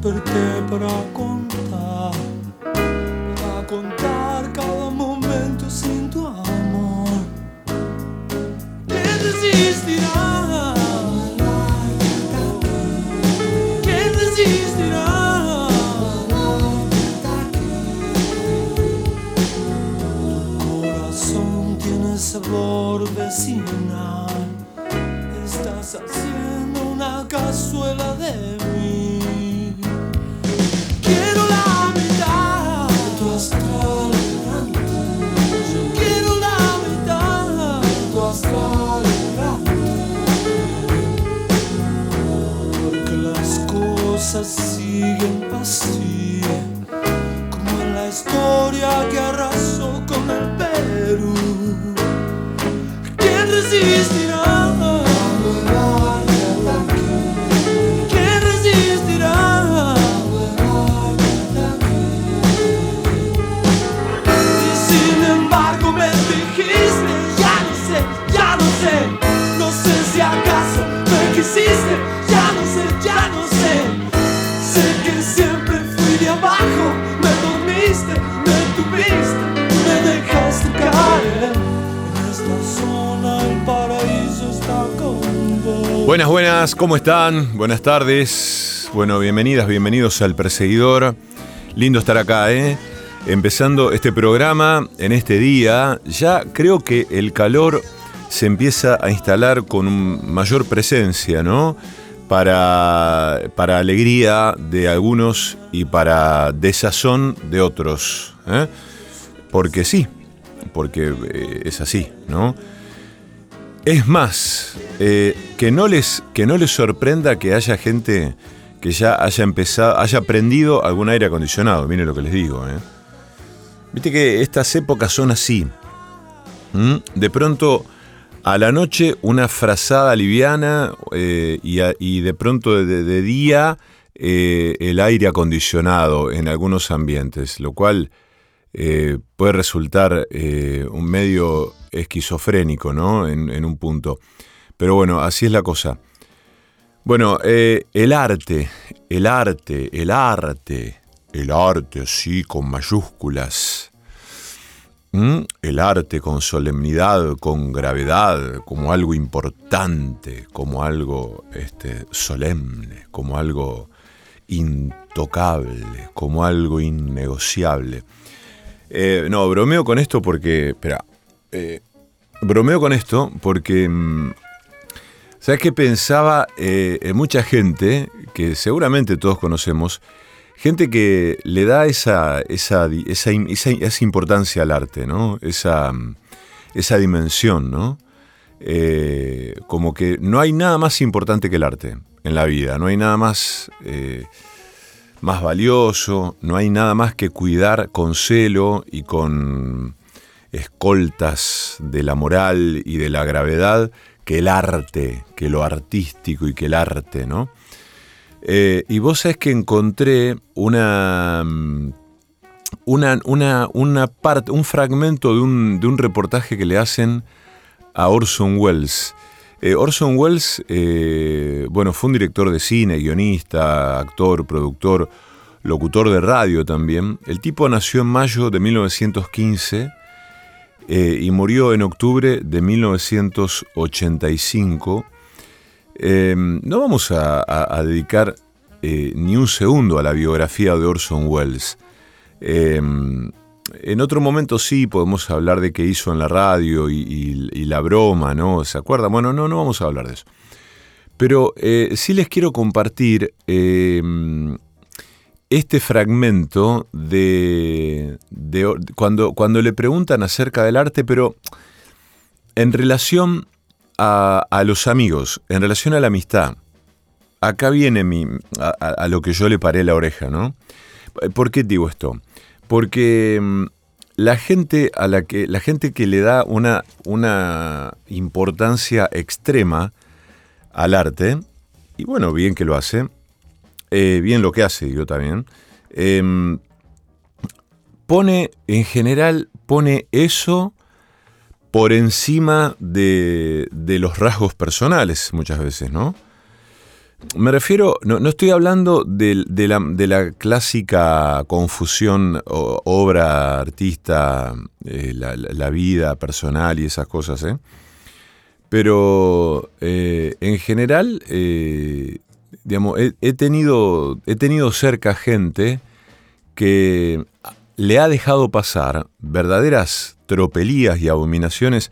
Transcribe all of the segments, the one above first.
desperté para contar, para contar cada momento sin tu amor. ¿Quién resistirá? ¿Quién resistirá? Tu corazón tiene sabor vecinal. Estás haciendo una cazuela de cosas siguen así. Buenas, buenas, ¿cómo están? Buenas tardes. Bueno, bienvenidas, bienvenidos al Perseguidor. Lindo estar acá, ¿eh? Empezando este programa en este día, ya creo que el calor se empieza a instalar con mayor presencia, ¿no? Para, para alegría de algunos y para desazón de otros. ¿eh? Porque sí, porque eh, es así, ¿no? Es más, eh, que, no les, que no les sorprenda que haya gente que ya haya empezado, haya aprendido algún aire acondicionado. Miren lo que les digo. ¿eh? Viste que estas épocas son así. De pronto, a la noche, una frazada liviana eh, y, de pronto de, día eh, el aire acondicionado en algunos ambientes, lo cual puede resultar un medio esquizofrénico, ¿no? En, un punto. Pero bueno, así es la cosa. Bueno, eh, el arte, el arte, el arte, el arte, sí, con mayúsculas. ¿Mm? El arte con solemnidad, con gravedad, como algo importante, como algo este, solemne, como algo intocable, como algo innegociable. Eh, no, bromeo con esto porque. Espera. Eh, bromeo con esto porque. mm, ¿Sabes qué pensaba eh, en mucha gente que seguramente todos conocemos? Gente que le da esa, esa, esa, esa- importancia al arte, ¿no? Esa, mm, esa dimensión, ¿no? Eh, como que no hay nada más importante que el arte en la vida, no hay nada más, más valioso, no hay nada más que cuidar con celo y con escoltas de la moral y de la gravedad que el arte, que lo artístico y que el arte, ¿no? Eh, y vos sabés que encontré una, mm, una, una, una parte, un fragmento de un, de un reportaje que le hacen a Orson Welles. Eh, Orson Welles, eh, bueno, fue un director de cine, guionista, actor, productor, locutor de radio también. El tipo nació en mayo de 1915 eh, y murió en octubre de 1985. Eh, no vamos a, dedicar eh, ni un segundo a la biografía de Orson Welles. Eh, en otro momento sí podemos hablar de qué hizo en la radio y, la broma, ¿no? ¿Se acuerdan? Bueno, no, no vamos a hablar de eso. Pero eh, sí les quiero compartir eh, este fragmento de, de cuando, cuando le preguntan acerca del arte, pero en relación a, los amigos, en relación a la amistad. Acá viene mi, a lo que yo le paré la oreja, ¿no? ¿Por qué digo esto? Porque mm, la gente a la que la gente que le da una, una importancia extrema al arte, y bueno, bien que lo hace, eh, bien lo que hace, digo también, em, pone, en general, pone eso por encima de, de los rasgos personales muchas veces, ¿no? me refiero, no, no estoy hablando de, la, de la clásica confusión obra, artista, eh, la, vida personal y esas cosas, ¿eh? Pero eh, en general, digamos, he, tenido, he tenido cerca gente que le ha dejado pasar verdaderas tropelías y abominaciones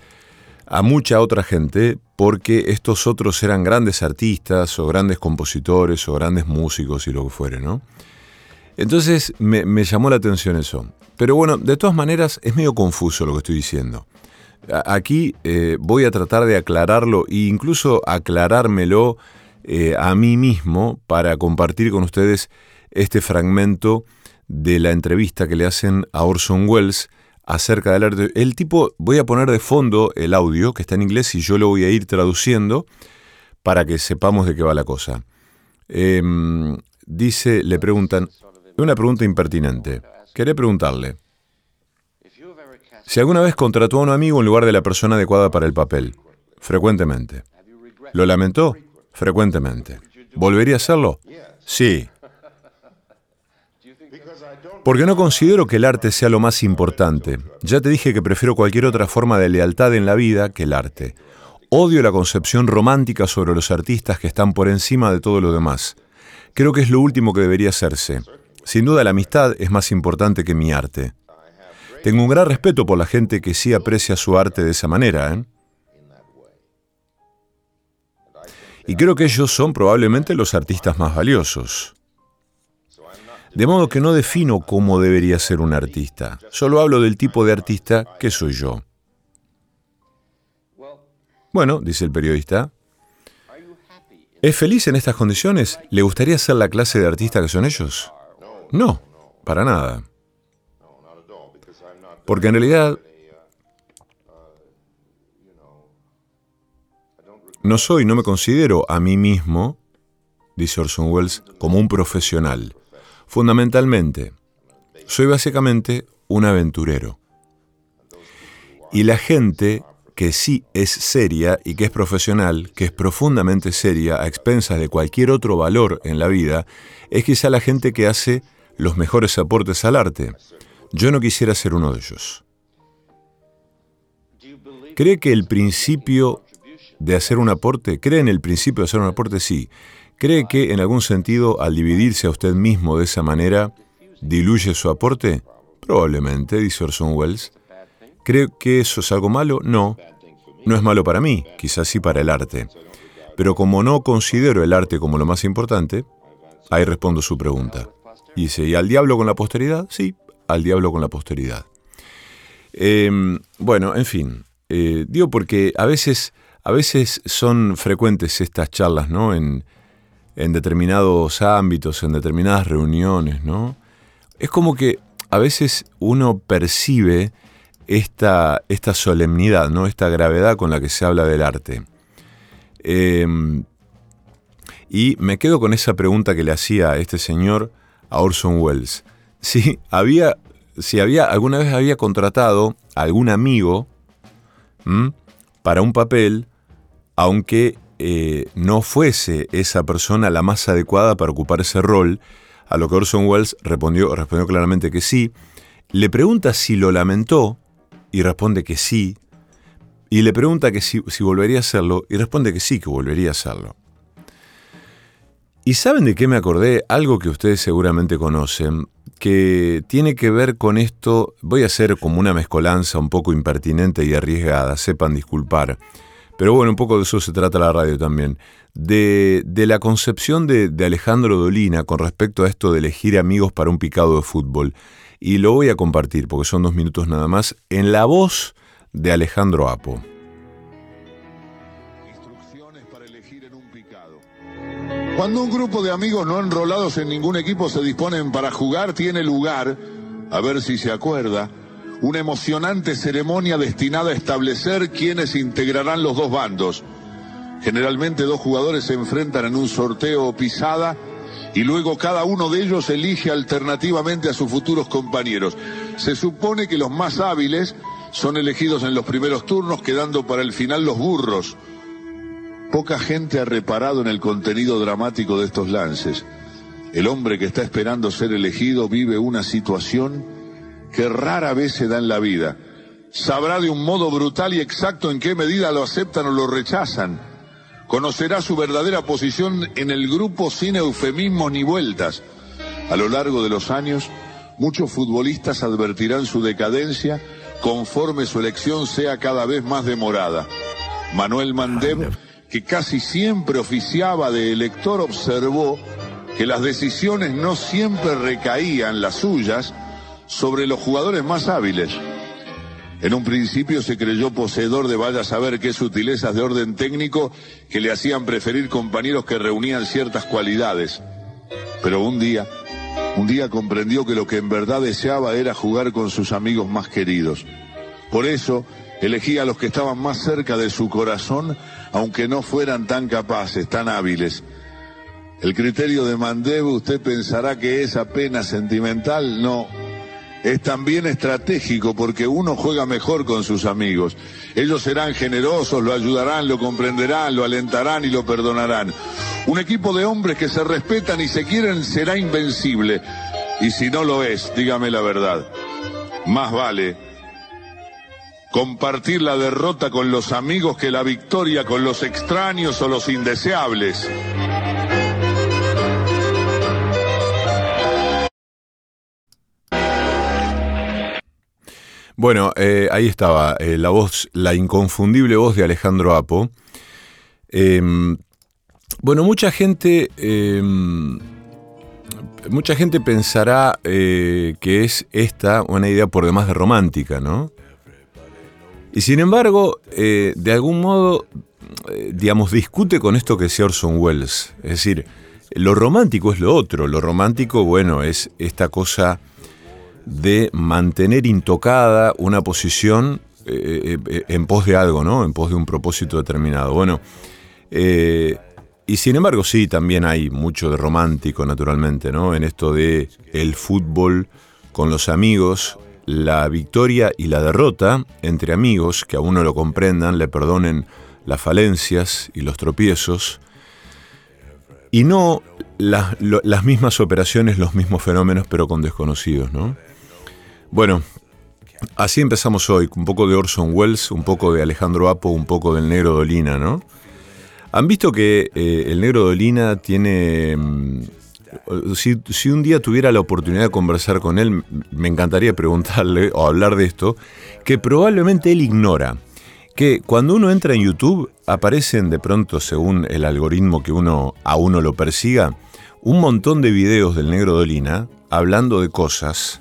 a mucha otra gente porque estos otros eran grandes artistas o grandes compositores o grandes músicos y lo que fuere, ¿no? Entonces me, llamó la atención eso. Pero bueno, de todas maneras es medio confuso lo que estoy diciendo. Aquí eh, voy a tratar de aclararlo e incluso aclarármelo eh, a mí mismo para compartir con ustedes este fragmento de la entrevista que le hacen a Orson Welles acerca del arte. El tipo, voy a poner de fondo el audio que está en inglés y yo lo voy a ir traduciendo para que sepamos de qué va la cosa. Em, dice, le preguntan, una pregunta impertinente. Quería preguntarle, si alguna vez contrató a un amigo en lugar de la persona adecuada para el papel, frecuentemente. ¿Lo lamentó? Frecuentemente. ¿Volvería a hacerlo? Sí. Porque no considero que el arte sea lo más importante. Ya te dije que prefiero cualquier otra forma de lealtad en la vida que el arte. Odio la concepción romántica sobre los artistas que están por encima de todo lo demás. Creo que es lo último que debería hacerse. Sin duda la amistad es más importante que mi arte. Tengo un gran respeto por la gente que sí aprecia su arte de esa manera, ¿eh? Y creo que ellos son probablemente los artistas más valiosos. De modo que no defino cómo debería ser un artista, solo hablo del tipo de artista que soy yo. Bueno, dice el periodista, ¿es feliz en estas condiciones? ¿Le gustaría ser la clase de artista que son ellos? No, para nada. Porque en realidad no soy, no me considero a mí mismo, dice Orson Welles, como un profesional. Fundamentalmente, soy básicamente un aventurero. Y la gente que sí es seria y que es profesional, que es profundamente seria a expensas de cualquier otro valor en la vida, es quizá la gente que hace los mejores aportes al arte. Yo no quisiera ser uno de ellos. ¿Cree que el principio de hacer un aporte, cree en el principio de hacer un aporte? Sí. ¿Cree que en algún sentido al dividirse a usted mismo de esa manera diluye su aporte? Probablemente, dice Orson Welles. ¿Cree que eso es algo malo? No. No es malo para mí, quizás sí para el arte. Pero como no considero el arte como lo más importante, ahí respondo su pregunta. Y dice, ¿y al diablo con la posteridad? Sí, al diablo con la posteridad. Eh, bueno, en fin, eh, digo porque a veces, a veces son frecuentes estas charlas, ¿no? En, determinados ámbitos, en determinadas reuniones, ¿no? Es como que a veces uno percibe esta, esta solemnidad, ¿no? Esta gravedad con la que se habla del arte. Eh, y me quedo con esa pregunta que le hacía este señor a Orson Welles. Si había, si había alguna vez había contratado a algún amigo. Para un papel, aunque eh, no fuese esa persona la más adecuada para ocupar ese rol, a lo que Orson Welles respondió, claramente que sí. Le pregunta si lo lamentó y responde que sí. Y le pregunta que si volvería a hacerlo y responde que sí, que volvería a hacerlo. ¿Y saben de qué me acordé? Algo que ustedes seguramente conocen, que tiene que ver con esto, voy a hacer como una mezcolanza un poco impertinente y arriesgada, sepan disculpar, pero bueno, un poco de eso se trata la radio también, de, de la concepción de, de Alejandro Dolina con respecto a esto de elegir amigos para un picado de fútbol. Y lo voy a compartir, porque son dos minutos nada más, en la voz de Alejandro Apo. Cuando un grupo de amigos no enrolados en ningún equipo se disponen para jugar, tiene lugar, a ver si se acuerda, una emocionante ceremonia destinada a establecer quiénes integrarán los dos bandos. Generalmente dos jugadores se enfrentan en un sorteo o pisada y luego cada uno de ellos elige alternativamente a sus futuros compañeros. Se supone que los más hábiles son elegidos en los primeros turnos, quedando para el final los burros. Poca gente ha reparado en el contenido dramático de estos lances. El hombre que está esperando ser elegido vive una situación que rara vez se da en la vida. Sabrá de un modo brutal y exacto en qué medida lo aceptan o lo rechazan. Conocerá su verdadera posición en el grupo sin eufemismos ni vueltas. A lo largo de los años, muchos futbolistas advertirán su decadencia conforme su elección sea cada vez más demorada. Manuel Mandev que casi siempre oficiaba de elector, observó que las decisiones no siempre recaían, las suyas, sobre los jugadores más hábiles. En un principio se creyó poseedor de vaya a saber qué sutilezas de orden técnico que le hacían preferir compañeros que reunían ciertas cualidades. Pero un día, un día comprendió que lo que en verdad deseaba era jugar con sus amigos más queridos. Por eso, elegía a los que estaban más cerca de su corazón aunque no fueran tan capaces, tan hábiles. El criterio de Mandev, usted pensará que es apenas sentimental, no. Es también estratégico porque uno juega mejor con sus amigos. Ellos serán generosos, lo ayudarán, lo comprenderán, lo alentarán y lo perdonarán. Un equipo de hombres que se respetan y se quieren será invencible. Y si no lo es, dígame la verdad. Más vale compartir la derrota con los amigos que la victoria con los extraños o los indeseables. Bueno, eh, ahí estaba eh, la voz, la inconfundible voz de Alejandro Apo. Em, bueno, mucha gente, em, mucha gente pensará eh, que es esta una idea por demás de romántica, ¿no? Y sin embargo, eh, de algún modo, eh, digamos, discute con esto que decía Orson Welles. Es decir, lo romántico es lo otro. Lo romántico, bueno, es esta cosa de mantener intocada una posición eh, en pos de algo, ¿no? En pos de un propósito determinado. Bueno, y sin embargo, sí, también hay mucho de romántico, naturalmente, ¿no? En esto de el fútbol con los amigos la victoria y la derrota entre amigos que a uno lo comprendan, le perdonen las falencias y los tropiezos, y no las mismas operaciones, los mismos fenómenos, pero con desconocidos, ¿no? Bueno, así empezamos hoy, un poco de Orson Welles, un poco de Alejandro Apo, un poco del Negro Dolina, ¿no? Han visto que eh, el Negro Dolina tiene si, un día tuviera la oportunidad de conversar con él, me encantaría preguntarle o hablar de esto, que probablemente él ignora. Que cuando uno entra en YouTube aparecen de pronto, según el algoritmo que uno a uno lo persiga, un montón de videos del negro Dolina hablando de cosas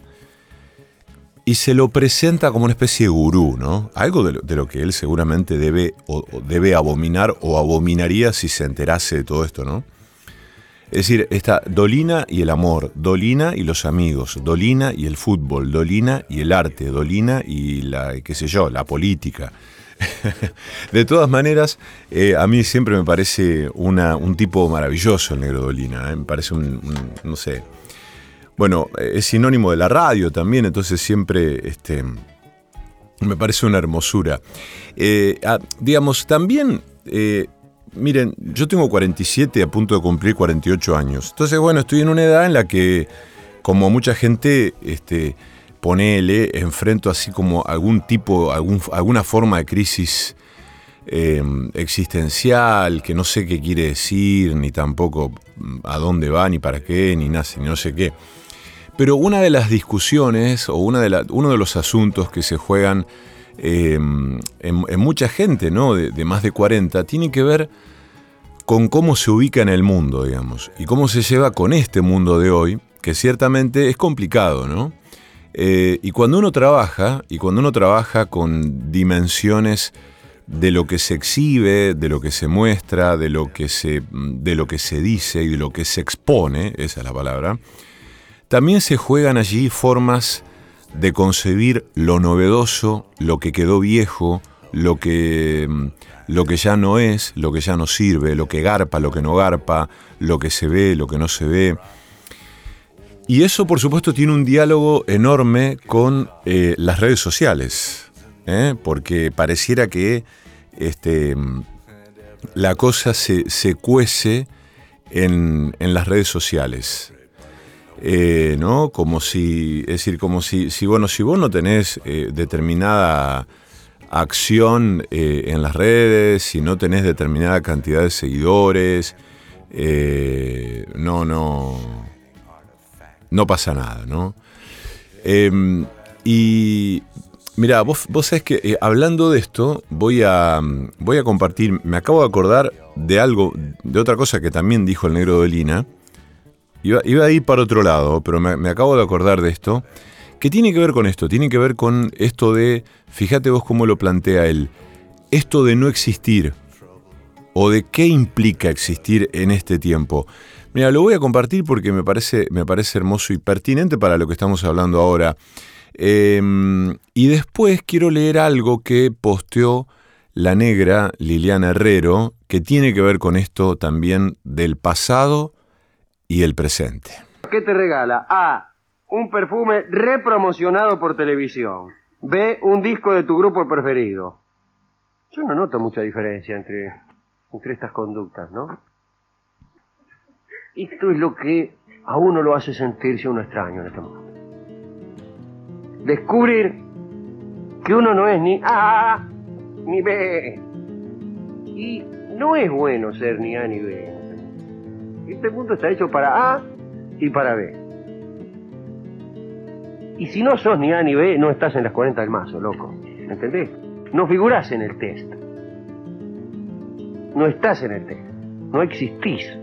y se lo presenta como una especie de gurú, ¿no? Algo de lo, que él seguramente debe, o, debe abominar o abominaría si se enterase de todo esto, ¿no? Es decir, está Dolina y el amor, Dolina y los amigos, Dolina y el fútbol, Dolina y el arte, Dolina y la, qué sé yo, la política. de todas maneras, eh, a mí siempre me parece un tipo maravilloso el negro Dolina, ¿eh? me parece un, no sé, bueno, es sinónimo de la radio también, entonces siempre este, me parece una hermosura. Eh, digamos, también miren, yo tengo 47 a punto de cumplir 48 años. Entonces, bueno, estoy en una edad en la que, como mucha gente, este, ponele, enfrento así como algún tipo, algún, alguna forma de crisis em, existencial, que no sé qué quiere decir, ni tampoco mm, a dónde va, ni para qué, ni nace, ni no sé qué. Pero una de las discusiones o una uno de los asuntos que se juegan em, en, mucha gente ¿no? de, más de 40 tiene que ver con cómo se ubica en el mundo, digamos, y cómo se lleva con este mundo de hoy, que ciertamente es complicado, ¿no? Eh, y cuando uno trabaja, y cuando uno trabaja con dimensiones de lo que se exhibe, de lo que se muestra, de lo que se, de lo que se dice y de lo que se expone, esa es la palabra, también se juegan allí formas de concebir lo novedoso, lo que quedó viejo, lo que lo que ya no es, lo que ya no sirve, lo que garpa, lo que no garpa, lo que se ve, lo que no se ve. Y eso, por supuesto, tiene un diálogo enorme con eh, las redes sociales, ¿eh? porque pareciera que este, la cosa se, se cuece en, en las redes sociales. Eh, ¿no? Como si, es decir, como si, si, bueno, si vos no tenés eh, determinada acción eh, en las redes, si no tenés determinada cantidad de seguidores, no, no, no pasa nada, ¿no? Em, y mira, vos, vos sabés que hablando de esto, voy a, voy a compartir, me acabo de acordar de algo, de otra cosa que también dijo el negro de Iba, a ir para otro lado, pero me, acabo de acordar de esto. ¿Qué tiene que ver con esto? Tiene que ver con esto de, fíjate vos cómo lo plantea él, esto de no existir, o de qué implica existir en este tiempo. Mira, lo voy a compartir porque me parece, me parece hermoso y pertinente para lo que estamos hablando ahora. Em, y después quiero leer algo que posteó la negra Liliana Herrero, que tiene que ver con esto también del pasado y el presente. ¿Qué te regala? A. Un perfume repromocionado por televisión. B. Un disco de tu grupo preferido. Yo no noto mucha diferencia entre, entre estas conductas, ¿no? Esto es lo que a uno lo hace sentirse un extraño en este mundo. Descubrir que uno no es ni A ni B. Y no es bueno ser ni A ni B. Este mundo está hecho para A y para B. Y si no sos ni A ni B, no estás en las 40 del mazo, loco. ¿Me entendés? No figurás en el test. No estás en el test. No existís.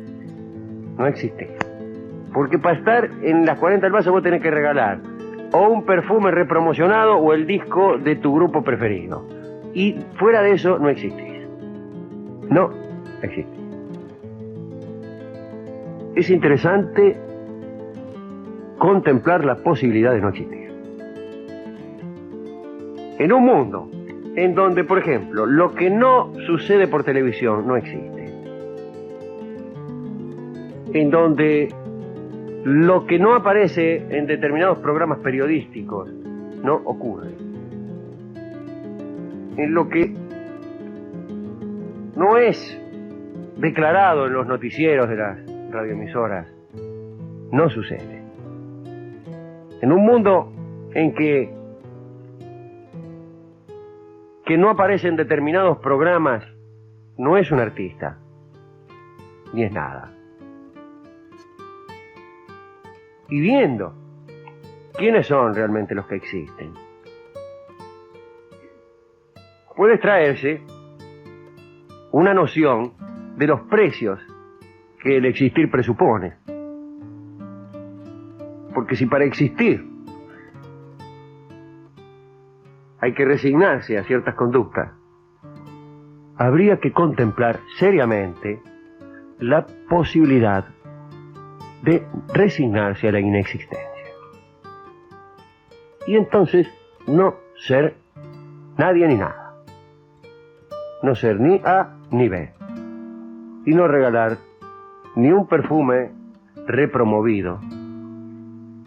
No existís. Porque para estar en las 40 del mazo vos tenés que regalar o un perfume repromocionado o el disco de tu grupo preferido. Y fuera de eso no existís. No existís es interesante contemplar la posibilidad de no existir. En un mundo en donde, por ejemplo, lo que no sucede por televisión no existe, en donde lo que no aparece en determinados programas periodísticos no ocurre, en lo que no es declarado en los noticieros de las radioemisoras. No sucede. En un mundo en que, que no aparece en determinados programas, no es un artista, ni es nada. Y viendo quiénes son realmente los que existen, puede extraerse una noción de los precios que el existir presupone. Porque si para existir hay que resignarse a ciertas conductas, habría que contemplar seriamente la posibilidad de resignarse a la inexistencia. Y entonces no ser nadie ni nada. No ser ni A ni B. Y no regalar ni un perfume repromovido,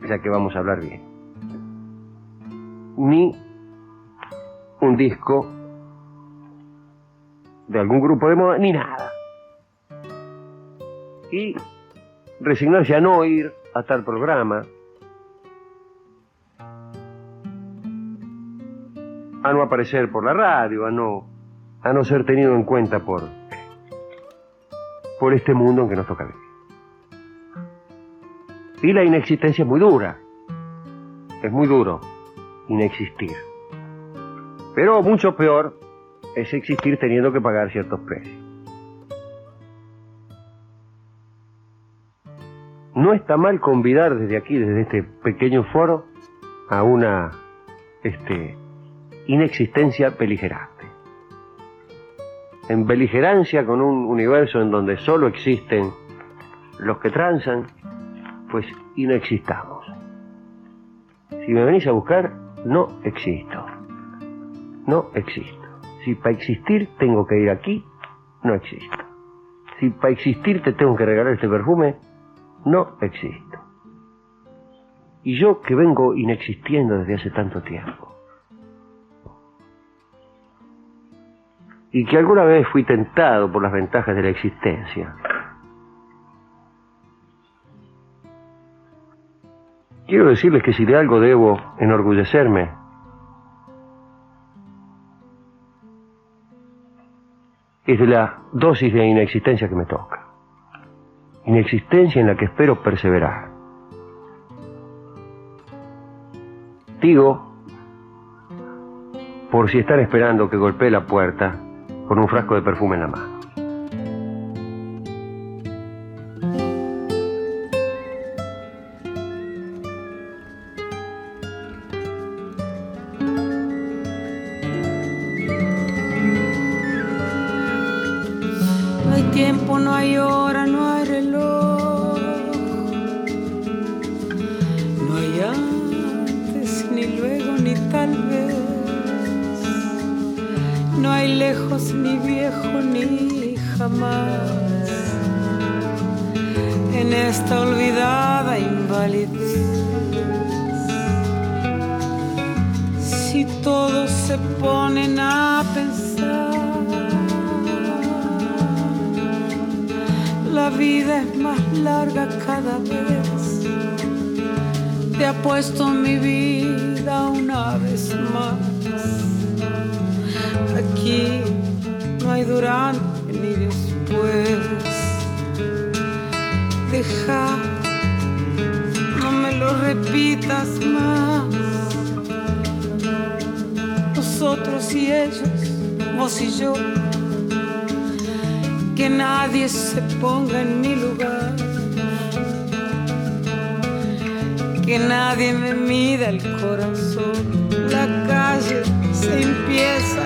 ya que vamos a hablar bien, ni un disco de algún grupo de moda, ni nada. Y resignarse a no ir a tal programa, a no aparecer por la radio, a no, a no ser tenido en cuenta por, por este mundo en que nos toca vivir. Y la inexistencia es muy dura, es muy duro inexistir. Pero mucho peor es existir teniendo que pagar ciertos precios. No está mal convidar desde aquí, desde este pequeño foro, a una este, inexistencia beligerante en beligerancia con un universo en donde solo existen los que transan, pues inexistamos. Si me venís a buscar, no existo. No existo. Si para existir tengo que ir aquí, no existo. Si para existir te tengo que regalar este perfume, no existo. Y yo que vengo inexistiendo desde hace tanto tiempo. Y que alguna vez fui tentado por las ventajas de la existencia. Quiero decirles que si de algo debo enorgullecerme, es de la dosis de inexistencia que me toca. Inexistencia en la que espero perseverar. Digo, por si están esperando que golpee la puerta con un frasco de perfume en la mano. No hay tiempo, no hay lejos, ni viejo, ni jamás. En esta olvidada invalidez. Si todos se ponen a pensar. La vida es más larga cada vez. Te apuesto mi vida una vez más. Aquí hay durante ni después. Deja, no me lo repitas más. Nosotros y ellos, vos y yo que nadie se ponga en mi lugar, que nadie me mida el corazón. La calle se empieza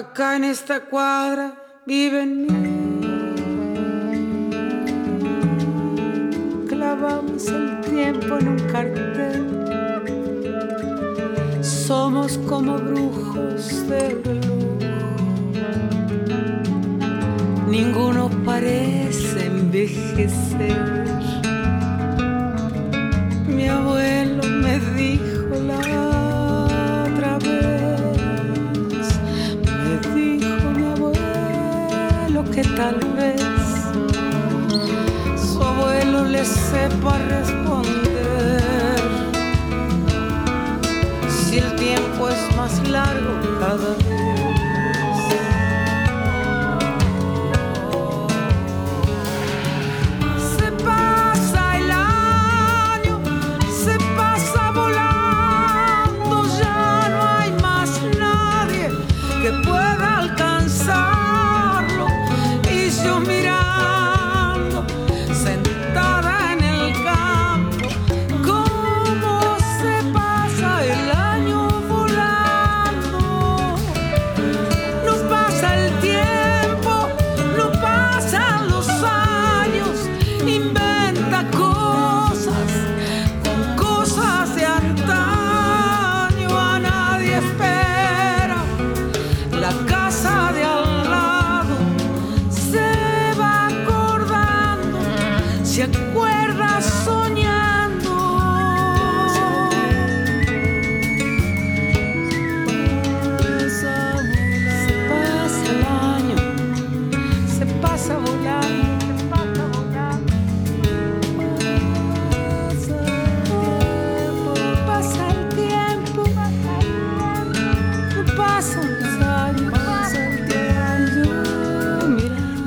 Acá en esta cuadra viven mí. Clavamos el tiempo en un cartel. Somos como brujos de reloj. Ninguno parece envejecer. Mi abuelo me dijo tal vez su abuelo le sepa responder. Si el tiempo es más largo cada vez.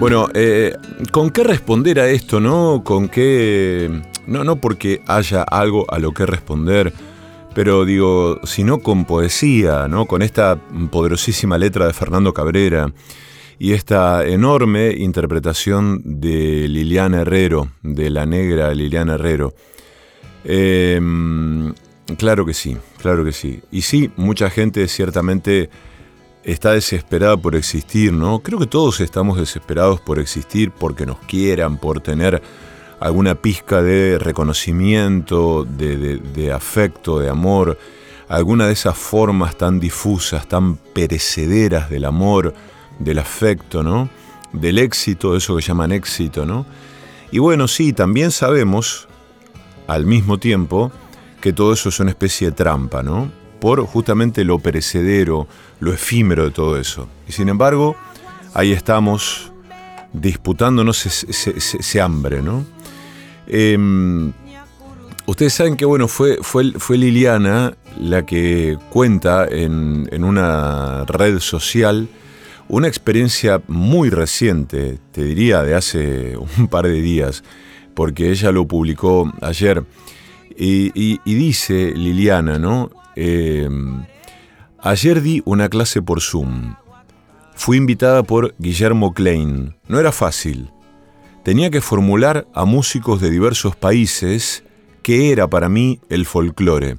Bueno, eh, ¿con qué responder a esto, no? ¿Con qué.? No, no porque haya algo a lo que responder pero digo, si no con poesía, ¿no? Con esta poderosísima letra de Fernando Cabrera y esta enorme interpretación de Liliana Herrero, de la negra Liliana Herrero. Em, claro que sí, claro que sí. Y sí, mucha gente ciertamente está desesperada por existir, ¿no? Creo que todos estamos desesperados por existir, porque nos quieran, por tener alguna pizca de reconocimiento, de, afecto, de amor, alguna de esas formas tan difusas, tan perecederas del amor, del afecto, ¿no? Del éxito, eso que llaman éxito, ¿no? Y bueno, sí, también sabemos, al mismo tiempo, que todo eso es una especie de trampa, ¿no? Por justamente lo perecedero, lo efímero de todo eso. Y sin embargo, ahí estamos disputándonos ese, hambre, ¿no? Em, ustedes saben que, bueno, fue, fue, Liliana la que cuenta en, en una red social una experiencia muy reciente, te diría de hace un par de días, porque ella lo publicó ayer. Y, dice Liliana, ¿no? Em, ayer di una clase por Zoom. Fui invitada por Guillermo Klein. No era fácil. Tenía que formular a músicos de diversos países qué era para mí el folclore.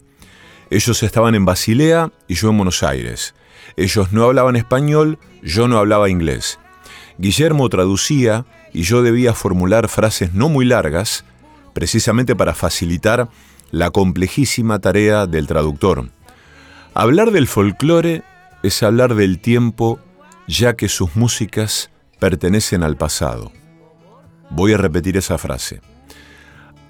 Ellos estaban en Basilea y yo en Buenos Aires. Ellos no hablaban español, yo no hablaba inglés. Guillermo traducía y yo debía formular frases no muy largas, precisamente para facilitar la complejísima tarea del traductor. Hablar del folclore es hablar del tiempo ya que sus músicas pertenecen al pasado. Voy a repetir esa frase.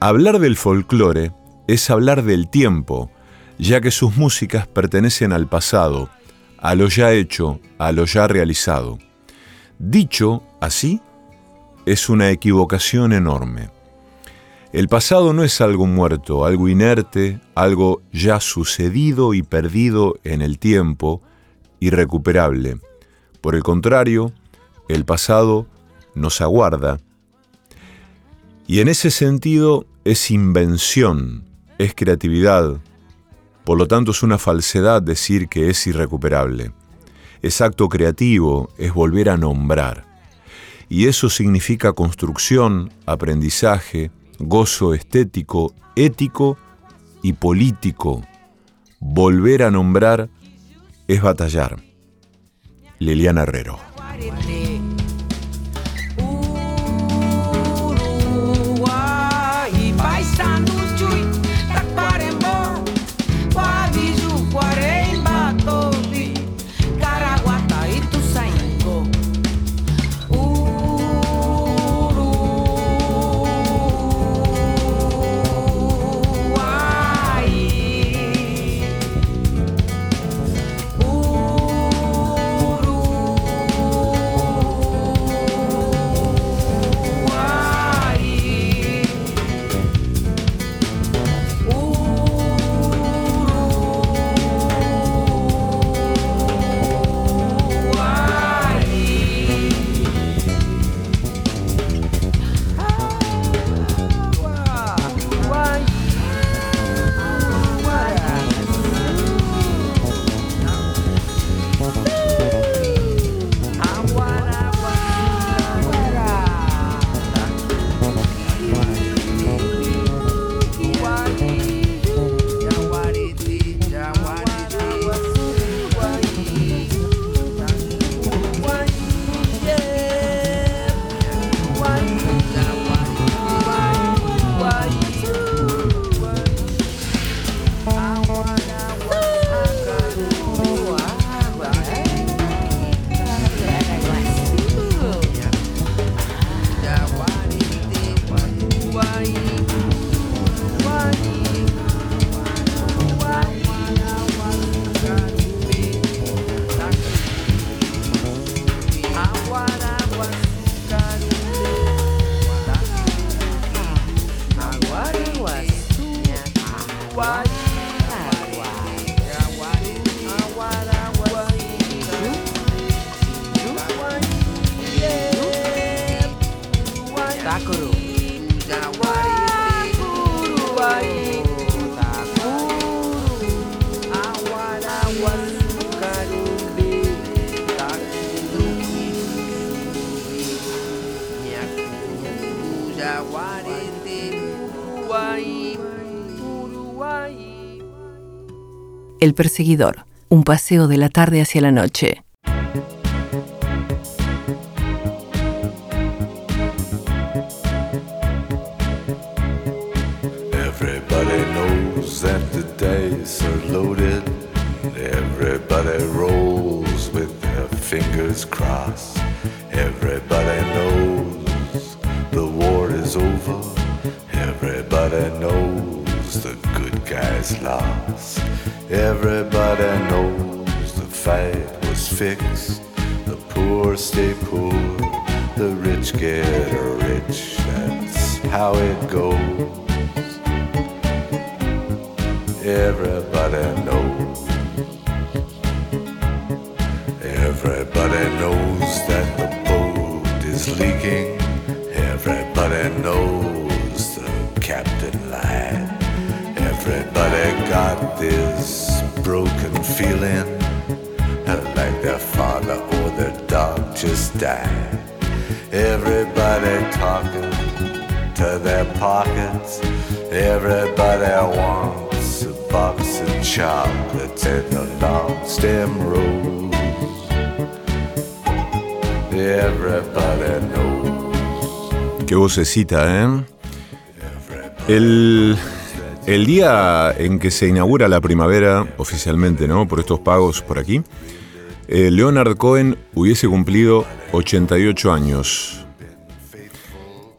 Hablar del folclore es hablar del tiempo, ya que sus músicas pertenecen al pasado, a lo ya hecho, a lo ya realizado. Dicho así, es una equivocación enorme. El pasado no es algo muerto, algo inerte, algo ya sucedido y perdido en el tiempo, irrecuperable. Por el contrario, el pasado nos aguarda. Y en ese sentido es invención, es creatividad, por lo tanto, es una falsedad decir que es irrecuperable. Es acto creativo, es volver a nombrar. Y eso significa construcción, aprendizaje, gozo estético, ético y político. Volver a nombrar es batallar. Liliana Herrero. Takuru. El perseguidor, un paseo de la tarde hacia la noche. Vocecita, ¿eh? El, el día en que se inaugura la primavera, oficialmente, ¿no? Por estos pagos por aquí, eh, Leonard Cohen hubiese cumplido 88 años.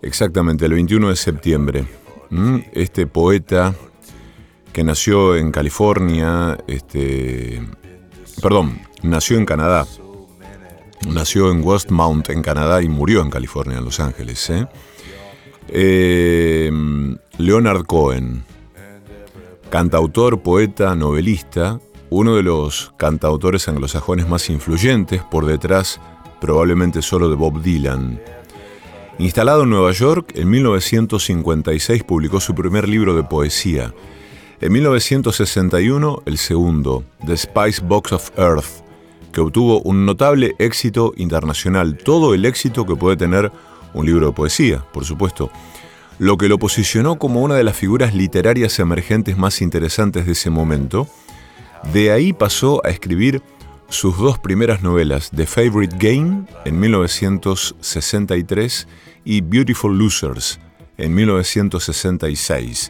Exactamente, el 21 de septiembre. ¿Mm? Este poeta que nació en California, este, perdón, nació en Canadá, nació en Westmount, en Canadá, y murió en California, en Los Ángeles. ¿eh? Eh, Leonard Cohen, cantautor, poeta, novelista, uno de los cantautores anglosajones más influyentes, por detrás probablemente solo de Bob Dylan. Instalado en Nueva York, en 1956 publicó su primer libro de poesía. En 1961, el segundo, The Spice Box of Earth, que obtuvo un notable éxito internacional, todo el éxito que puede tener un libro de poesía, por supuesto, lo que lo posicionó como una de las figuras literarias emergentes más interesantes de ese momento. De ahí pasó a escribir sus dos primeras novelas, The Favorite Game en 1963 y Beautiful Losers en 1966,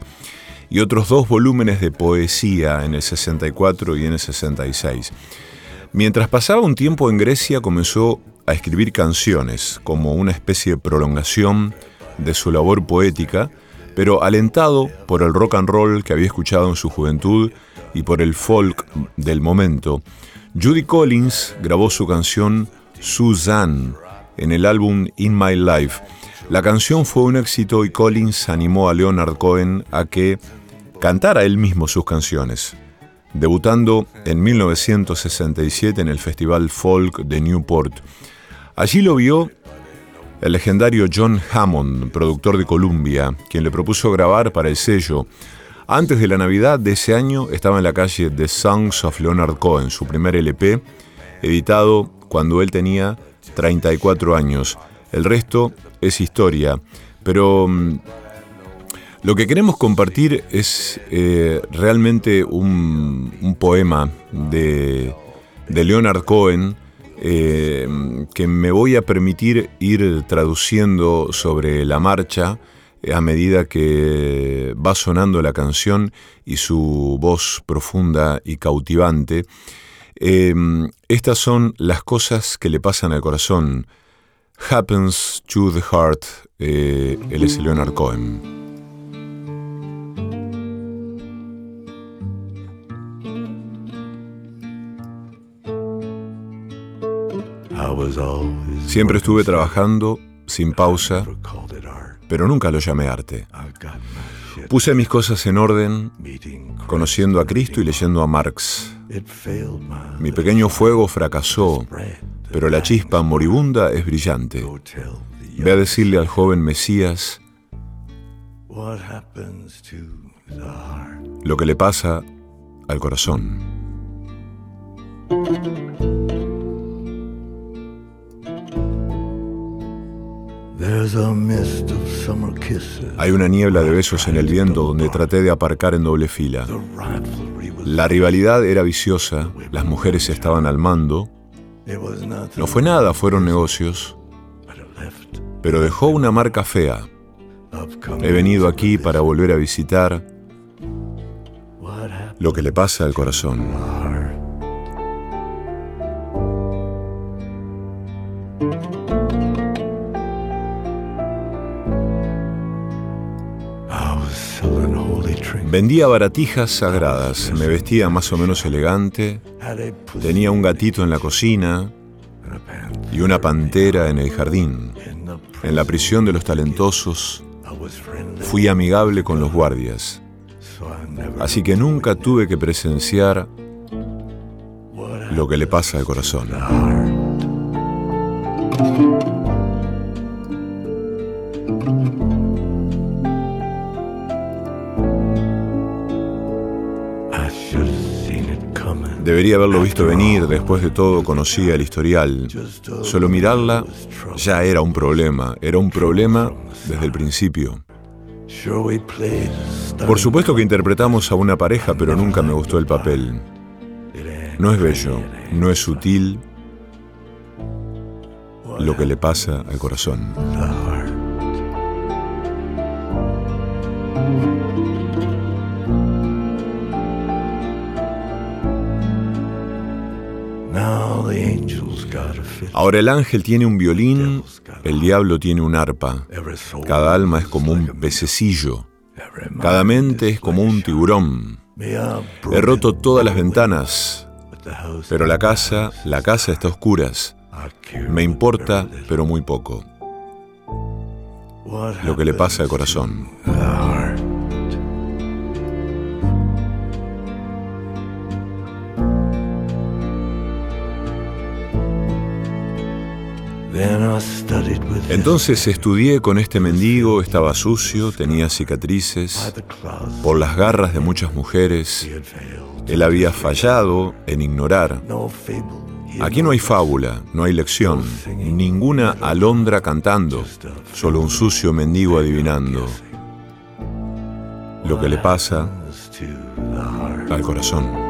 y otros dos volúmenes de poesía en el 64 y en el 66. Mientras pasaba un tiempo en Grecia comenzó a escribir canciones como una especie de prolongación de su labor poética, pero alentado por el rock and roll que había escuchado en su juventud y por el folk del momento, Judy Collins grabó su canción Suzanne en el álbum In My Life. La canción fue un éxito y Collins animó a Leonard Cohen a que cantara él mismo sus canciones, debutando en 1967 en el Festival Folk de Newport. Allí lo vio el legendario John Hammond, productor de Columbia, quien le propuso grabar para el sello. Antes de la Navidad de ese año estaba en la calle The Songs of Leonard Cohen, su primer LP, editado cuando él tenía 34 años. El resto es historia, pero mm, lo que queremos compartir es eh, realmente un, un poema de, de Leonard Cohen, eh, que me voy a permitir ir traduciendo sobre la marcha eh, a medida que va sonando la canción y su voz profunda y cautivante. Eh, estas son las cosas que le pasan al corazón. Happens to the Heart. es Leonard Cohen. Siempre estuve trabajando sin pausa, pero nunca lo llamé arte. Puse mis cosas en orden, conociendo a Cristo y leyendo a Marx. Mi pequeño fuego fracasó, pero la chispa moribunda es brillante. Ve a decirle al joven Mesías lo que le pasa al corazón. Hay una niebla de besos en el viento donde traté de aparcar en doble fila. La rivalidad era viciosa, las mujeres estaban al mando. No fue nada, fueron negocios, pero dejó una marca fea. He venido aquí para volver a visitar lo que le pasa al corazón. Vendía baratijas sagradas, me vestía más o menos elegante, tenía un gatito en la cocina y una pantera en el jardín. En la prisión de los talentosos fui amigable con los guardias, así que nunca tuve que presenciar lo que le pasa al corazón. Debería haberlo visto venir, después de todo conocía el historial. Solo mirarla ya era un problema, era un problema desde el principio. Por supuesto que interpretamos a una pareja, pero nunca me gustó el papel. No es bello, no es sutil lo que le pasa al corazón. Ahora el ángel tiene un violín, el diablo tiene un arpa. Cada alma es como un pececillo, cada mente es como un tiburón. He roto todas las ventanas, pero la casa, la casa está a oscuras. Me importa, pero muy poco, lo que le pasa al corazón. Entonces estudié con este mendigo, estaba sucio, tenía cicatrices, por las garras de muchas mujeres. Él había fallado en ignorar. Aquí no hay fábula, no hay lección, ninguna alondra cantando, solo un sucio mendigo adivinando. lo que le pasa al corazón.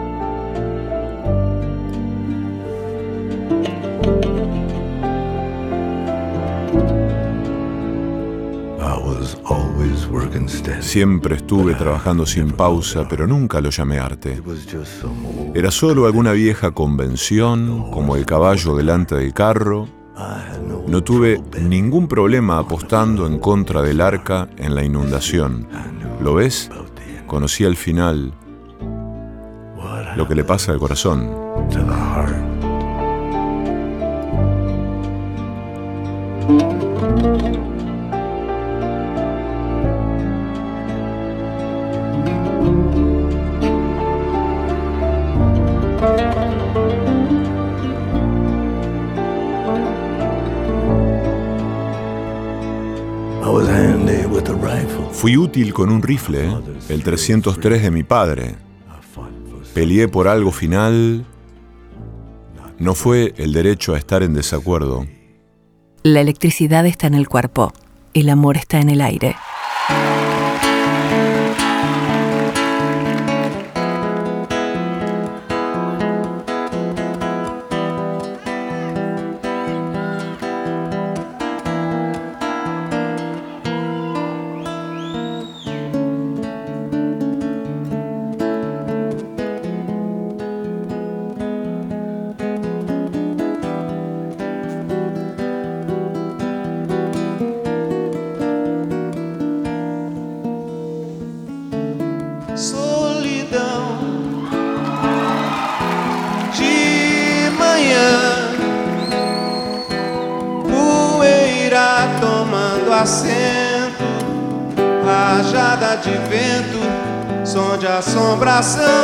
Siempre estuve trabajando sin pausa, pero nunca lo llamé arte. Era solo alguna vieja convención, como el caballo delante del carro. No tuve ningún problema apostando en contra del arca en la inundación. ¿Lo ves? Conocí al final lo que le pasa al corazón. Con un rifle, el 303 de mi padre. Peleé por algo final. No fue el derecho a estar en desacuerdo. La electricidad está en el cuerpo, el amor está en el aire. Coração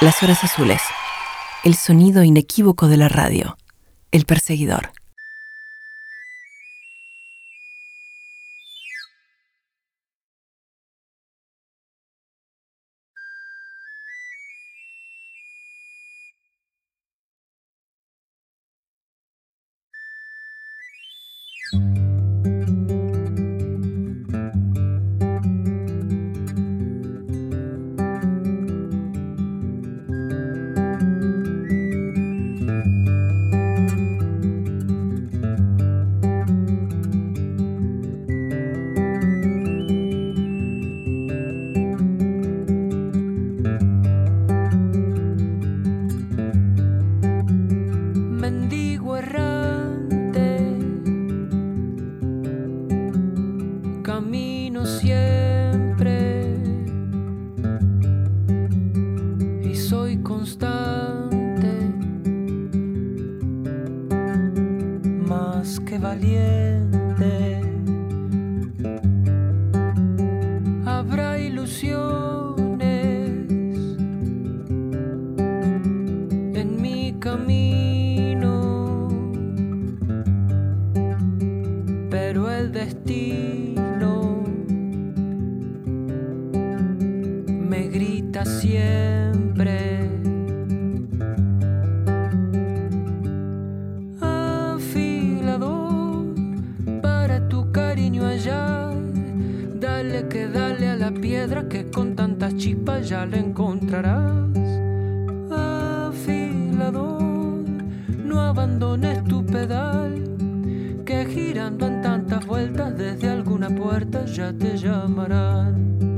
Las horas azules. El sonido inequívoco de la radio. El perseguidor. Siempre. Afilador para tu cariño allá, dale que dale a la piedra que con tantas chispas ya la encontrarás afilador, no abandones tu pedal, que girando en tantas vueltas de desde alguna puerta ya te llamarán.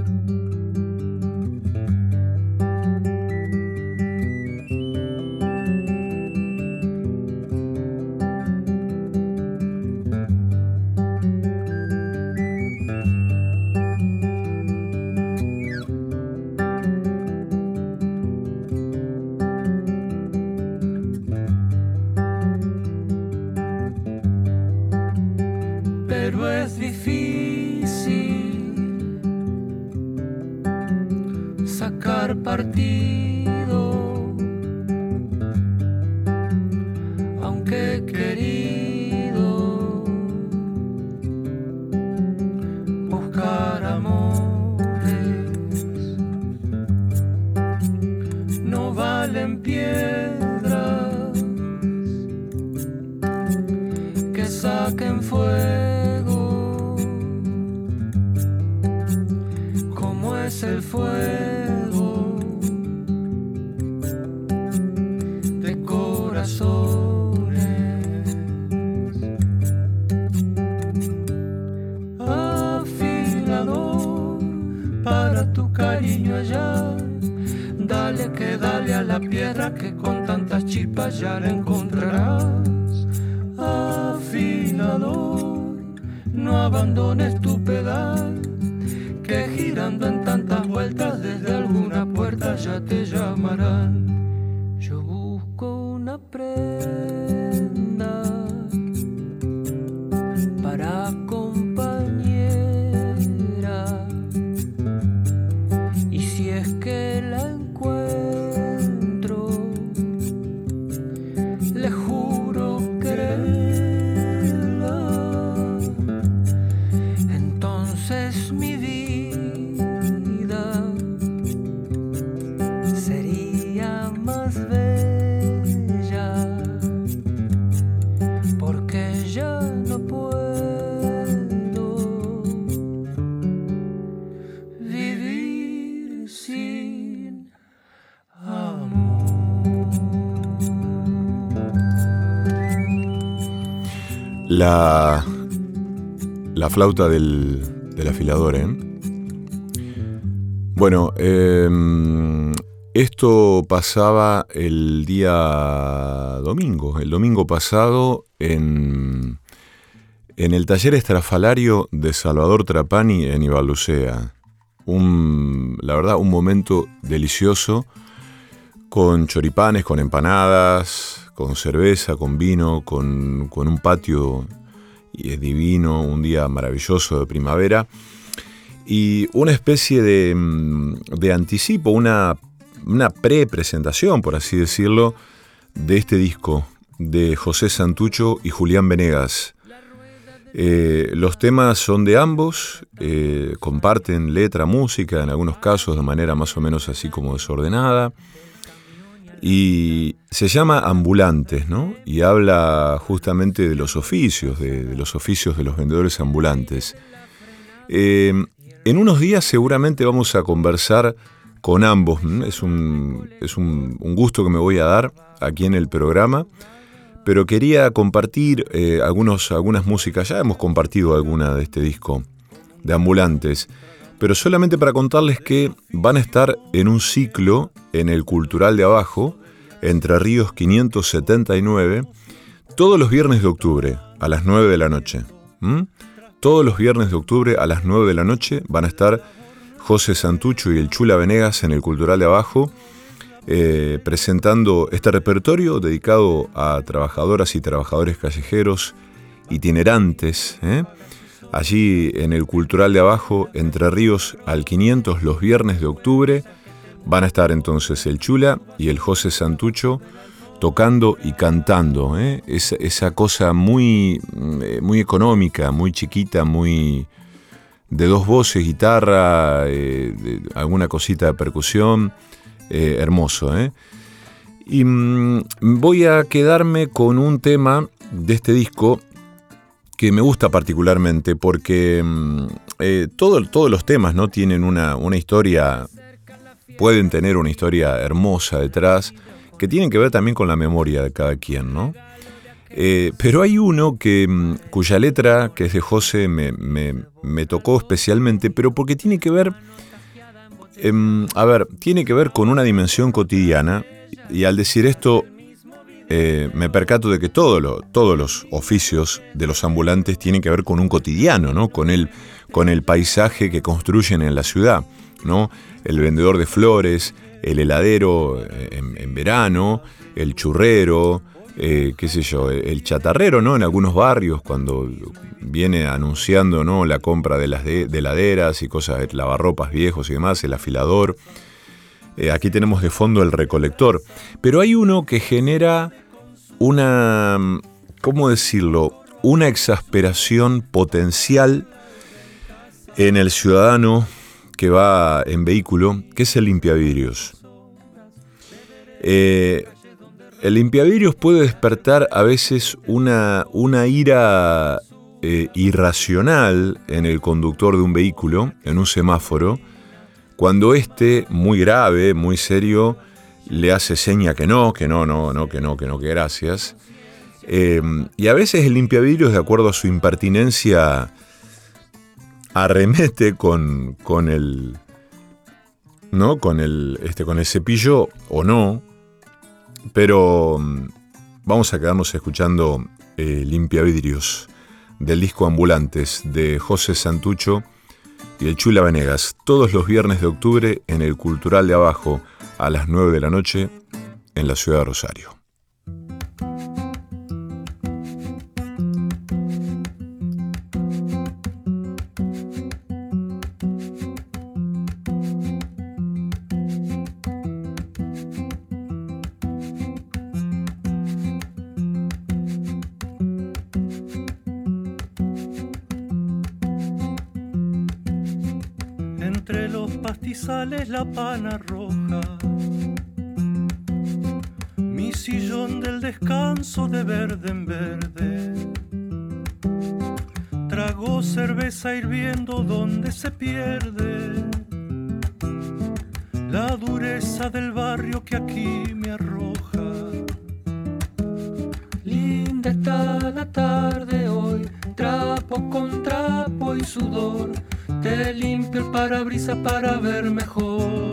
No abandones tu pedal, que girando en tantas vueltas desde alguna puerta ya te llamarán. Yo busco una prenda La, la flauta del, del afilador, ¿eh? Bueno, em, esto pasaba el día domingo, el domingo pasado en, en el taller estrafalario de Salvador Trapani en Ibalucea. Un, la verdad, un momento delicioso con choripanes, con empanadas, con cerveza, con vino, con, con un patio y es divino, un día maravilloso de primavera y una especie de, mm, de anticipo, una, una pre-presentación, por así decirlo, de este disco de José Santucho y Julián Venegas. Eh, los temas son de ambos, eh, comparten letra, música, en algunos casos de manera más o menos así como desordenada. Y se llama Ambulantes, ¿no? Y habla justamente de los oficios, de, los oficios de los vendedores ambulantes. Eh, en unos días seguramente vamos a conversar con ambos. Es, un, es un gusto que me voy a dar aquí en el programa. Pero quería compartir eh, algunos, algunas músicas. Ya hemos compartido alguna de este disco de Ambulantes. Pero solamente para contarles que van a estar en un ciclo en el Cultural de Abajo, Entre Ríos 579, todos los viernes de octubre a las 9 de la noche. Todos los viernes de octubre a las 9 de la noche van a estar José Santucho y el Chula Venegas en el Cultural de Abajo eh, presentando este repertorio dedicado a trabajadoras y trabajadores callejeros itinerantes. ¿eh? Allí en el Cultural de Abajo, Entre Ríos al 500, los viernes de octubre, van a estar entonces el Chula y el José Santucho tocando y cantando. ¿eh? Esa, cosa muy, eh, muy económica, muy chiquita, muy de dos voces, guitarra, eh, alguna cosita de percusión. Hermoso. Y mm, voy a quedarme con un tema de este disco que me gusta particularmente porque mm, eh, todo- todos los temas ¿no? tienen una, una historia, pueden tener una historia hermosa detrás, que tienen que ver también con la memoria de cada quien. ¿no? Eh, pero hay uno que, mm, cuya letra, que es de José, me, me- tocó especialmente, pero porque tiene que ver, em, a ver, tiene que ver con una dimensión cotidiana, y al decir esto, eh, me percato de que todos los oficios de los ambulantes tienen que ver con un cotidiano, ¿no? Con el, paisaje que construyen en la ciudad, ¿no? El vendedor de flores, el heladero eh, en, verano, el churrero, eh, qué sé yo, el chatarrero, ¿no? En algunos barrios cuando viene anunciando, ¿no? La compra de las de, de heladeras y cosas, lavarropas viejos y demás, el afilador. Aquí tenemos de fondo el recolector. Pero hay uno que genera una, ¿cómo decirlo? Una exasperación potencial en el ciudadano que va en vehículo, que es el limpiavidrios. Eh, el limpiavidrios puede despertar a veces una, una ira eh, irracional en el conductor de un vehículo, en un semáforo, cuando éste, muy grave, muy serio, le hace seña que no, que no, no, no, que no, que no, que gracias. Eh, y a veces el limpiavidrios, de acuerdo a su impertinencia, arremete con, con el. ¿No? Con el. Este, con el cepillo o no. Pero mm, vamos a quedarnos escuchando eh, Limpiavidrios del disco Ambulantes de José Santucho y el Chula Venegas, todos los viernes de octubre en el Cultural de Abajo a las 9 de la noche en la ciudad de Rosario. Los pastizales la pana roja. Mi sillón del descanso de verde en verde. Trago cerveza hirviendo donde se pierde la dureza del barrio que aquí me arroja. Linda está la tarde hoy, trapo con trapo y sudor. Te limpio el parabrisas para ver mejor.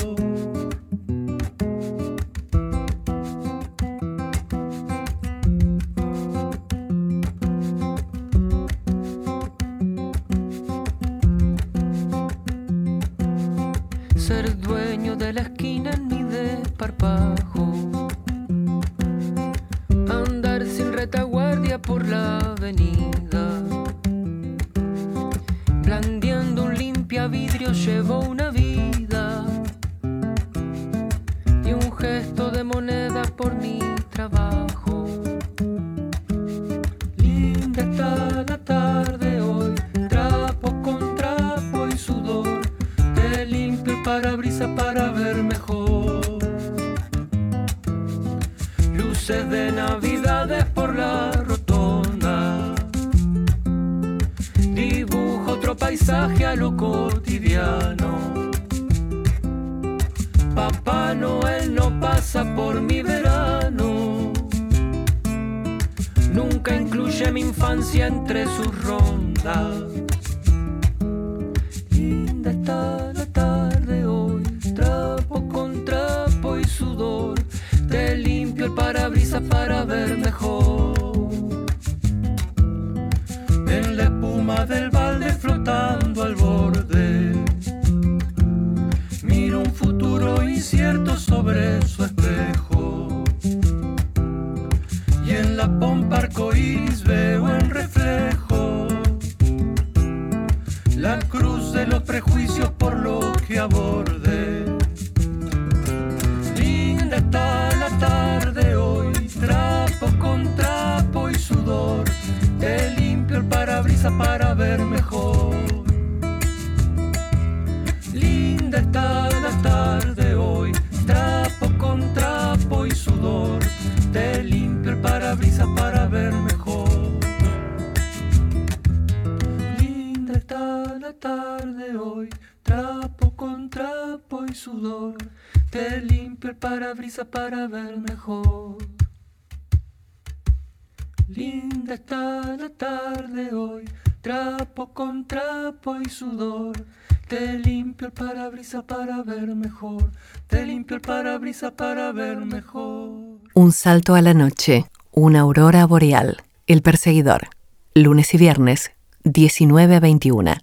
Te limpio el parabrisas para ver mejor. Un salto a la noche, una aurora boreal, El Perseguidor, lunes y viernes, 19 a 21.